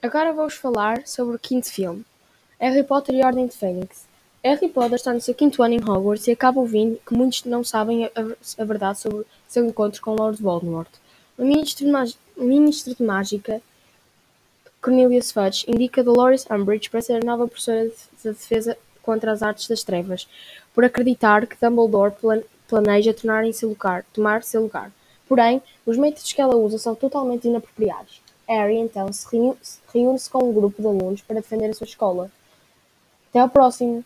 Agora vou-vos falar sobre o quinto filme, Harry Potter e a Ordem de Fênix. Harry Potter está no seu quinto ano em Hogwarts e acaba ouvindo que muitos não sabem a, a verdade sobre seu encontro com Lord Voldemort. O ministro de, Mágica, Cornelius Fudge, indica Dolores Umbridge para ser a nova professora de defesa contra as artes das trevas, por acreditar que Dumbledore planeja tornar em seu lugar, tomar seu lugar. Porém, os métodos que ela usa são totalmente inapropriados. Harry então se reúne-se com um grupo de alunos para defender a sua escola. Até ao próximo!